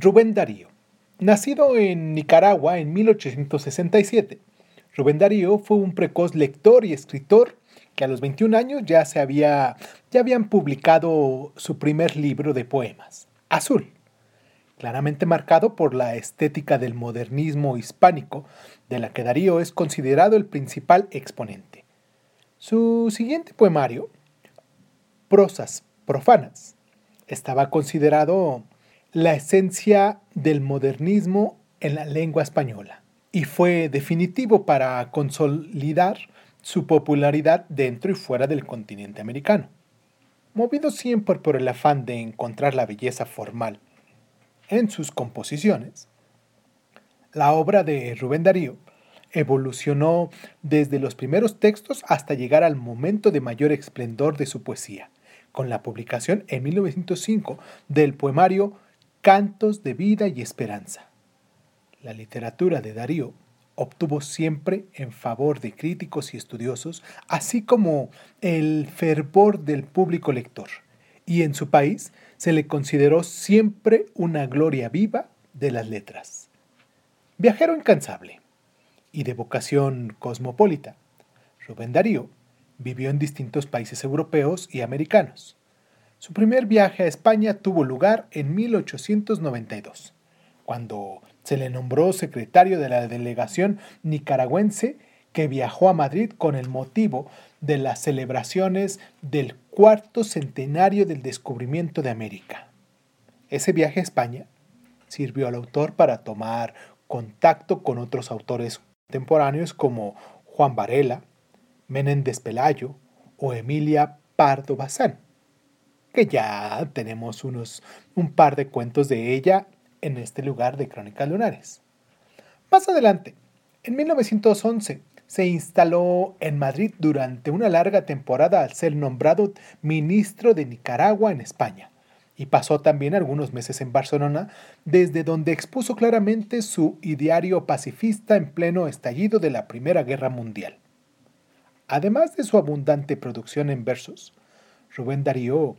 Rubén Darío. Nacido en Nicaragua en 1867, Rubén Darío fue un precoz lector y escritor que a los 21 años ya, se había, ya habían publicado su primer libro de poemas, Azul, claramente marcado por la estética del modernismo hispánico, de la que Darío es considerado el principal exponente. Su siguiente poemario, Prosas Profanas, estaba considerado la esencia del modernismo en la lengua española y fue definitivo para consolidar su popularidad dentro y fuera del continente americano. Movido siempre por el afán de encontrar la belleza formal en sus composiciones, la obra de Rubén Darío evolucionó desde los primeros textos hasta llegar al momento de mayor esplendor de su poesía, con la publicación en 1905 del poemario cantos de vida y esperanza. La literatura de Darío obtuvo siempre en favor de críticos y estudiosos, así como el fervor del público lector, y en su país se le consideró siempre una gloria viva de las letras. Viajero incansable y de vocación cosmopolita, Rubén Darío vivió en distintos países europeos y americanos. Su primer viaje a España tuvo lugar en 1892, cuando se le nombró secretario de la delegación nicaragüense que viajó a Madrid con el motivo de las celebraciones del cuarto centenario del descubrimiento de América. Ese viaje a España sirvió al autor para tomar contacto con otros autores contemporáneos como Juan Varela, Menéndez Pelayo o Emilia Pardo Bazán que ya tenemos unos, un par de cuentos de ella en este lugar de Crónicas Lunares. Más adelante, en 1911, se instaló en Madrid durante una larga temporada al ser nombrado ministro de Nicaragua en España y pasó también algunos meses en Barcelona, desde donde expuso claramente su ideario pacifista en pleno estallido de la Primera Guerra Mundial. Además de su abundante producción en versos, Rubén Darío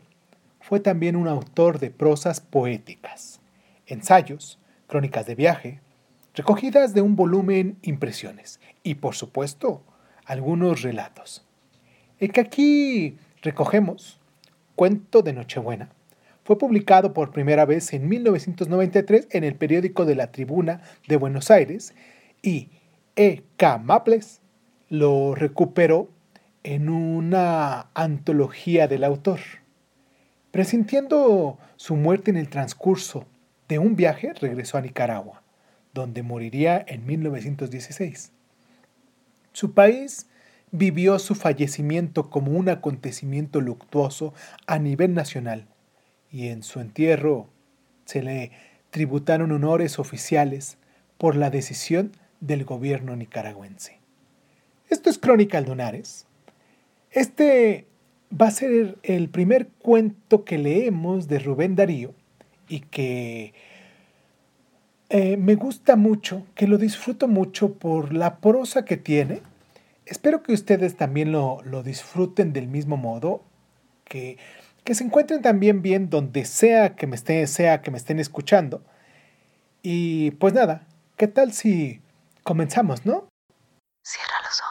fue también un autor de prosas poéticas, ensayos, crónicas de viaje, recogidas de un volumen Impresiones y, por supuesto, algunos relatos. El que aquí recogemos, Cuento de Nochebuena, fue publicado por primera vez en 1993 en el periódico de la Tribuna de Buenos Aires y E. K. Maples lo recuperó en una antología del autor. Presintiendo su muerte en el transcurso de un viaje, regresó a Nicaragua, donde moriría en 1916. Su país vivió su fallecimiento como un acontecimiento luctuoso a nivel nacional y en su entierro se le tributaron honores oficiales por la decisión del gobierno nicaragüense. Esto es Crónica Lunares. Este va a ser el primer cuento que leemos de Rubén Darío y que eh, me gusta mucho, que lo disfruto mucho por la prosa que tiene. Espero que ustedes también lo, disfruten del mismo modo, que, que, se encuentren también bien donde sea que me estén, sea que me estén escuchando. Y pues nada, ¿qué tal si comenzamos, no? Cierra los ojos.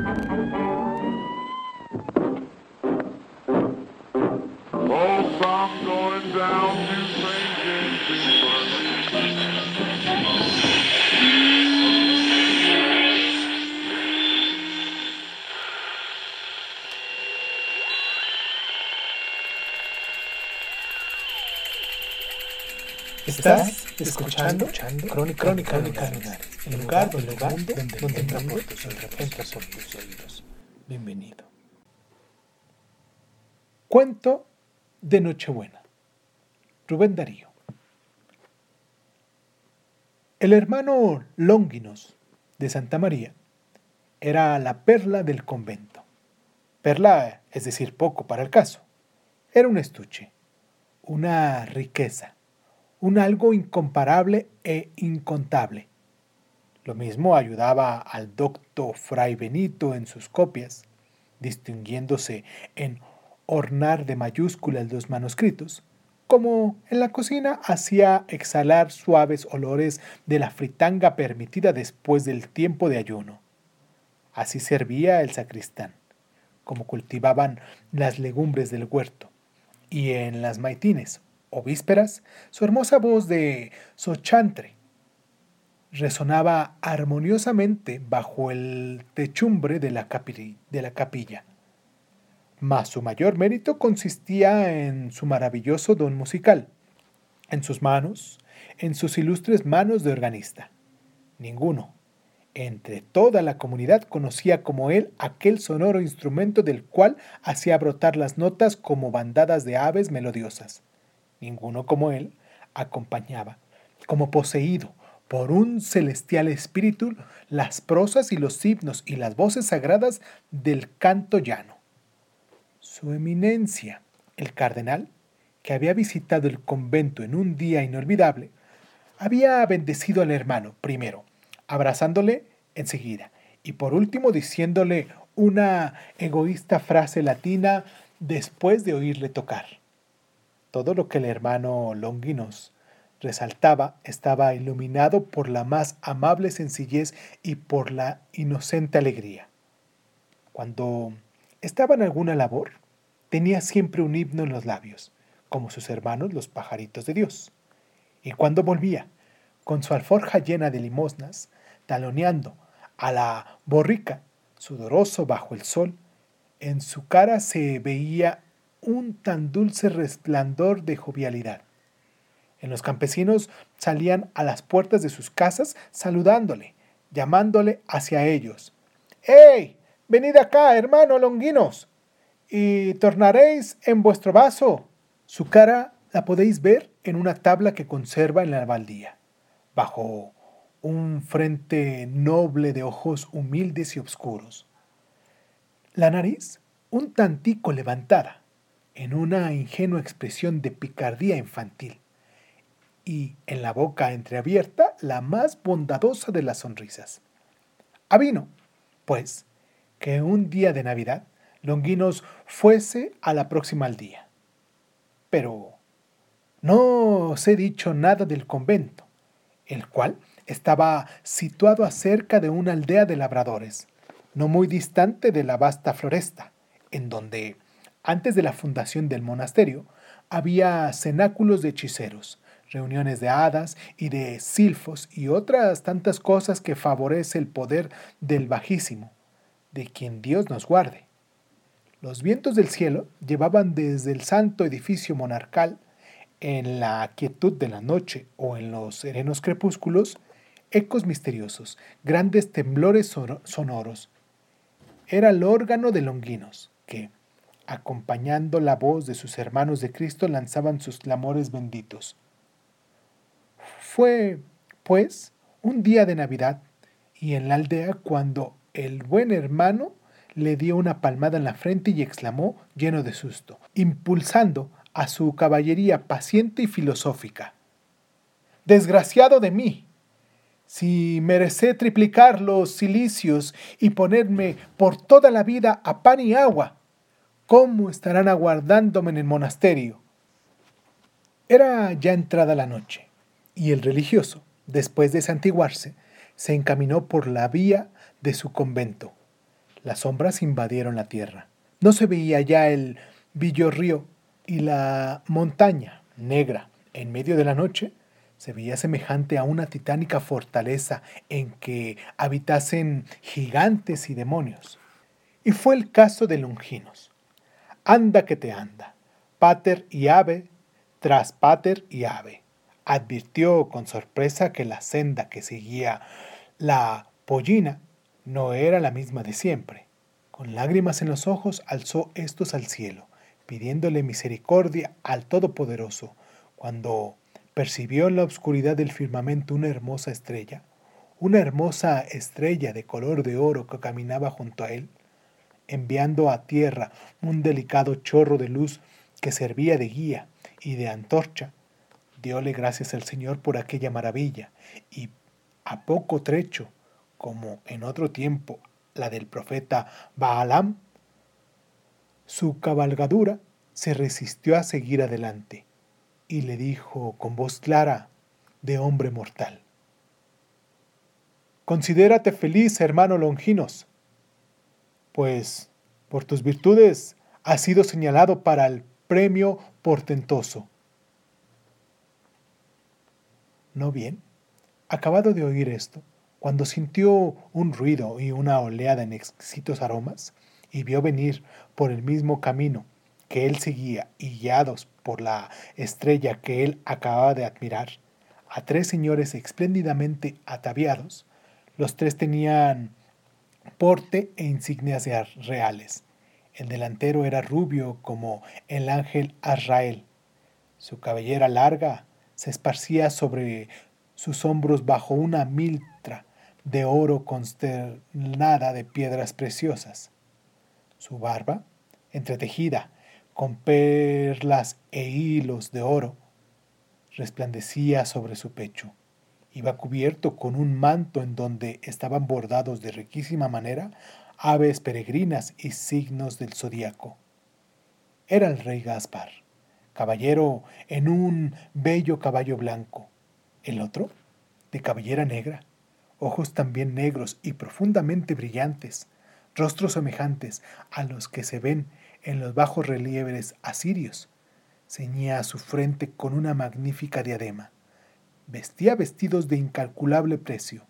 Estás escuchando, escuchando Crónica, Crónica, Crónica el lugar, donde, donde, donde, donde entra por tus tus oídos. Bienvenido. Cuento de Nochebuena. Rubén Darío. El hermano Longinos de Santa María era la perla del convento. Perla, es decir, poco para el caso. Era un estuche, una riqueza un algo incomparable e incontable. Lo mismo ayudaba al docto Fray Benito en sus copias, distinguiéndose en ornar de mayúsculas los manuscritos, como en la cocina hacía exhalar suaves olores de la fritanga permitida después del tiempo de ayuno. Así servía el sacristán, como cultivaban las legumbres del huerto, y en las maitines o vísperas, su hermosa voz de sochantre resonaba armoniosamente bajo el techumbre de la, de la capilla. Mas su mayor mérito consistía en su maravilloso don musical, en sus manos, en sus ilustres manos de organista. Ninguno, entre toda la comunidad conocía como él aquel sonoro instrumento del cual hacía brotar las notas como bandadas de aves melodiosas. Ninguno como él acompañaba, como poseído por un celestial espíritu, las prosas y los himnos y las voces sagradas del canto llano. Su eminencia, el cardenal, que había visitado el convento en un día inolvidable, había bendecido al hermano primero, abrazándole enseguida, y por último diciéndole una egoísta frase latina después de oírle tocar. Todo lo que el hermano Longinos resaltaba estaba iluminado por la más amable sencillez y por la inocente alegría. Cuando estaba en alguna labor, tenía siempre un himno en los labios, como sus hermanos los pajaritos de Dios. Y cuando volvía, con su alforja llena de limosnas, taloneando a la borrica, sudoroso bajo el sol, en su cara se veía un tan dulce resplandor de jovialidad. En los campesinos salían a las puertas de sus casas saludándole, llamándole hacia ellos. ¡Ey! Venid acá, hermano Longuinos, y tornaréis en vuestro vaso. Su cara la podéis ver en una tabla que conserva en la baldía, bajo un frente noble de ojos humildes y oscuros. La nariz, un tantico levantada, en una ingenua expresión de picardía infantil, y en la boca entreabierta la más bondadosa de las sonrisas. Avino, pues, que un día de Navidad Longuinos fuese a la próxima aldea. Pero no os he dicho nada del convento, el cual estaba situado acerca de una aldea de labradores, no muy distante de la vasta floresta, en donde, antes de la fundación del monasterio, había cenáculos de hechiceros, reuniones de hadas y de silfos y otras tantas cosas que favorece el poder del Bajísimo, de quien Dios nos guarde. Los vientos del cielo llevaban desde el santo edificio monarcal, en la quietud de la noche o en los serenos crepúsculos, ecos misteriosos, grandes temblores sonoros. Era el órgano de Longinos, que, acompañando la voz de sus hermanos de Cristo, lanzaban sus clamores benditos. Fue, pues, un día de Navidad y en la aldea cuando el buen hermano le dio una palmada en la frente y exclamó, lleno de susto, impulsando a su caballería paciente y filosófica. Desgraciado de mí, si merecé triplicar los cilicios y ponerme por toda la vida a pan y agua, ¿cómo estarán aguardándome en el monasterio? Era ya entrada la noche, y el religioso, después de santiguarse, se encaminó por la vía de su convento. Las sombras invadieron la tierra. No se veía ya el villorrío y la montaña negra en medio de la noche se veía semejante a una titánica fortaleza en que habitasen gigantes y demonios. Y fue el caso de Longinos. Anda que te anda, pater y ave, tras pater y ave. Advirtió con sorpresa que la senda que seguía la pollina no era la misma de siempre. Con lágrimas en los ojos alzó estos al cielo, pidiéndole misericordia al Todopoderoso, cuando percibió en la oscuridad del firmamento una hermosa estrella, una hermosa estrella de color de oro que caminaba junto a él, enviando a tierra un delicado chorro de luz que servía de guía y de antorcha. Diole gracias al Señor por aquella maravilla y a poco trecho como en otro tiempo la del profeta Baalam, su cabalgadura se resistió a seguir adelante y le dijo con voz clara de hombre mortal, Considérate feliz, hermano Longinos, pues por tus virtudes has sido señalado para el premio portentoso. ¿No bien? Acabado de oír esto, cuando sintió un ruido y una oleada en exquisitos aromas, y vio venir por el mismo camino que él seguía y guiados por la estrella que él acababa de admirar, a tres señores espléndidamente ataviados, los tres tenían porte e insignias reales. El delantero era rubio como el ángel Azrael. Su cabellera larga se esparcía sobre sus hombros bajo una miltra de oro consternada de piedras preciosas. Su barba, entretejida con perlas e hilos de oro, resplandecía sobre su pecho. Iba cubierto con un manto en donde estaban bordados de riquísima manera aves peregrinas y signos del zodíaco. Era el rey Gaspar, caballero en un bello caballo blanco, el otro, de cabellera negra, ojos también negros y profundamente brillantes, rostros semejantes a los que se ven en los bajos relieves asirios. Ceñía su frente con una magnífica diadema. Vestía vestidos de incalculable precio.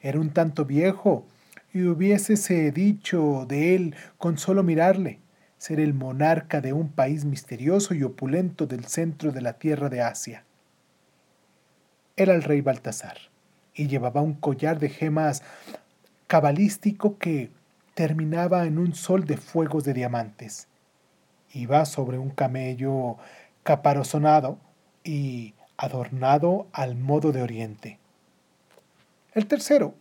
Era un tanto viejo, y hubiésese dicho de él con solo mirarle, ser el monarca de un país misterioso y opulento del centro de la tierra de Asia era el rey Baltasar y llevaba un collar de gemas cabalístico que terminaba en un sol de fuegos de diamantes. Iba sobre un camello caparazonado y adornado al modo de Oriente. El tercero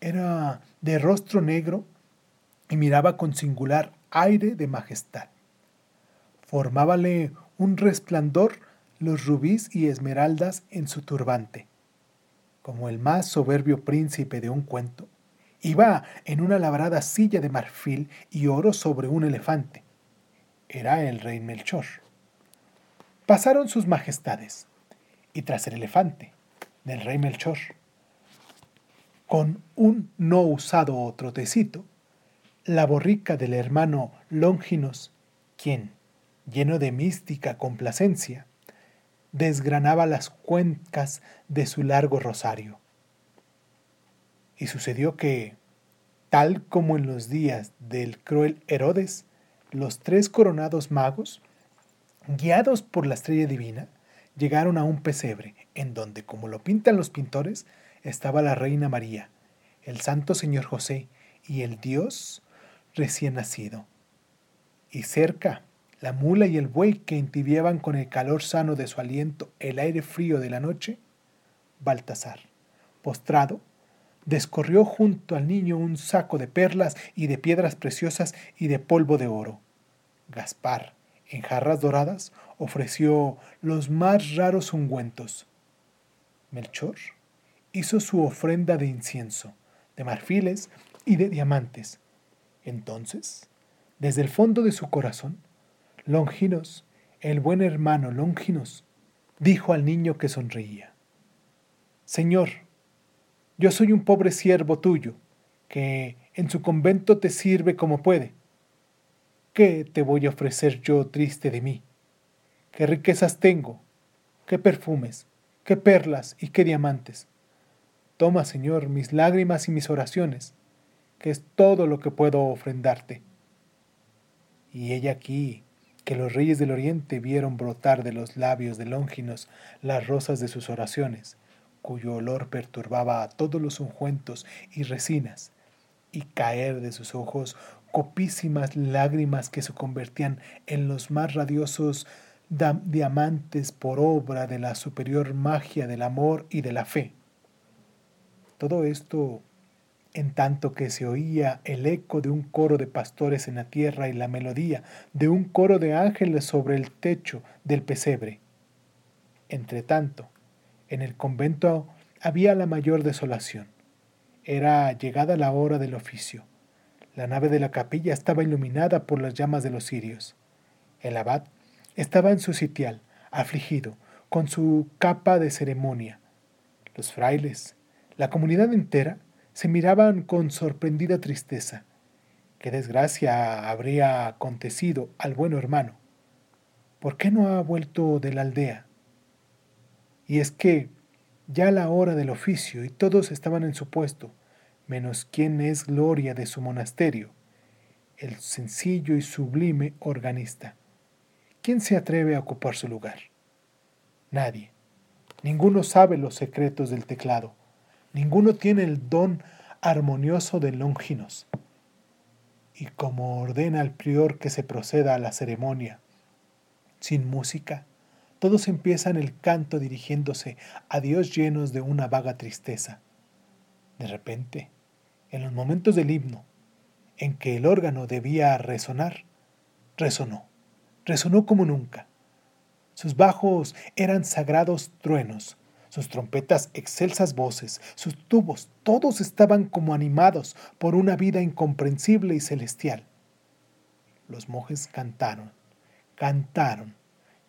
era de rostro negro y miraba con singular aire de majestad. Formábale un resplandor los rubíes y esmeraldas en su turbante. Como el más soberbio príncipe de un cuento, iba en una labrada silla de marfil y oro sobre un elefante. Era el rey Melchor. Pasaron sus majestades, y tras el elefante del rey Melchor, con un no usado trotecito, la borrica del hermano Longinos, quien, lleno de mística complacencia, desgranaba las cuencas de su largo rosario. Y sucedió que, tal como en los días del cruel Herodes, los tres coronados magos, guiados por la estrella divina, llegaron a un pesebre, en donde, como lo pintan los pintores, estaba la Reina María, el Santo Señor José y el Dios recién nacido. Y cerca, la mula y el buey que entibiaban con el calor sano de su aliento el aire frío de la noche, Baltasar, postrado, descorrió junto al niño un saco de perlas y de piedras preciosas y de polvo de oro. Gaspar, en jarras doradas, ofreció los más raros ungüentos. Melchor hizo su ofrenda de incienso, de marfiles y de diamantes. Entonces, desde el fondo de su corazón, Longinos, el buen hermano Longinos, dijo al niño que sonreía, Señor, yo soy un pobre siervo tuyo, que en su convento te sirve como puede. ¿Qué te voy a ofrecer yo triste de mí? ¿Qué riquezas tengo? ¿Qué perfumes? ¿Qué perlas y qué diamantes? Toma, Señor, mis lágrimas y mis oraciones, que es todo lo que puedo ofrendarte. Y ella aquí, que los reyes del oriente vieron brotar de los labios de Longinos las rosas de sus oraciones, cuyo olor perturbaba a todos los ungüentos y resinas, y caer de sus ojos copísimas lágrimas que se convertían en los más radiosos diamantes por obra de la superior magia del amor y de la fe. Todo esto en tanto que se oía el eco de un coro de pastores en la tierra y la melodía de un coro de ángeles sobre el techo del pesebre. Entre tanto, en el convento había la mayor desolación. Era llegada la hora del oficio. La nave de la capilla estaba iluminada por las llamas de los cirios. El abad estaba en su sitial, afligido, con su capa de ceremonia. Los frailes, la comunidad entera, se miraban con sorprendida tristeza. ¿Qué desgracia habría acontecido al bueno hermano? ¿Por qué no ha vuelto de la aldea? Y es que ya la hora del oficio y todos estaban en su puesto, menos quien es gloria de su monasterio, el sencillo y sublime organista. ¿Quién se atreve a ocupar su lugar? Nadie. Ninguno sabe los secretos del teclado. Ninguno tiene el don armonioso de Longinos. Y como ordena el prior que se proceda a la ceremonia, sin música, todos empiezan el canto dirigiéndose a Dios llenos de una vaga tristeza. De repente, en los momentos del himno, en que el órgano debía resonar, resonó, resonó como nunca. Sus bajos eran sagrados truenos, sus trompetas excelsas voces, sus tubos, todos estaban como animados por una vida incomprensible y celestial. Los monjes cantaron, cantaron,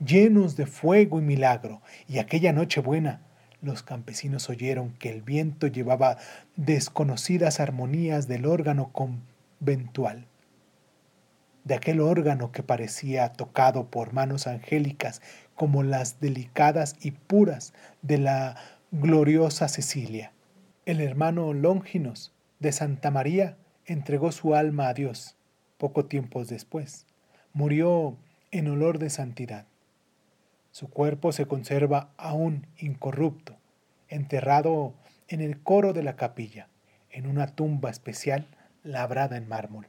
llenos de fuego y milagro, y aquella noche buena los campesinos oyeron que el viento llevaba desconocidas armonías del órgano conventual, de aquel órgano que parecía tocado por manos angélicas como las delicadas y puras de la gloriosa Cecilia. El hermano Longinos de Santa María entregó su alma a Dios poco tiempo después. Murió en olor de santidad. Su cuerpo se conserva aún incorrupto, enterrado en el coro de la capilla, en una tumba especial labrada en mármol.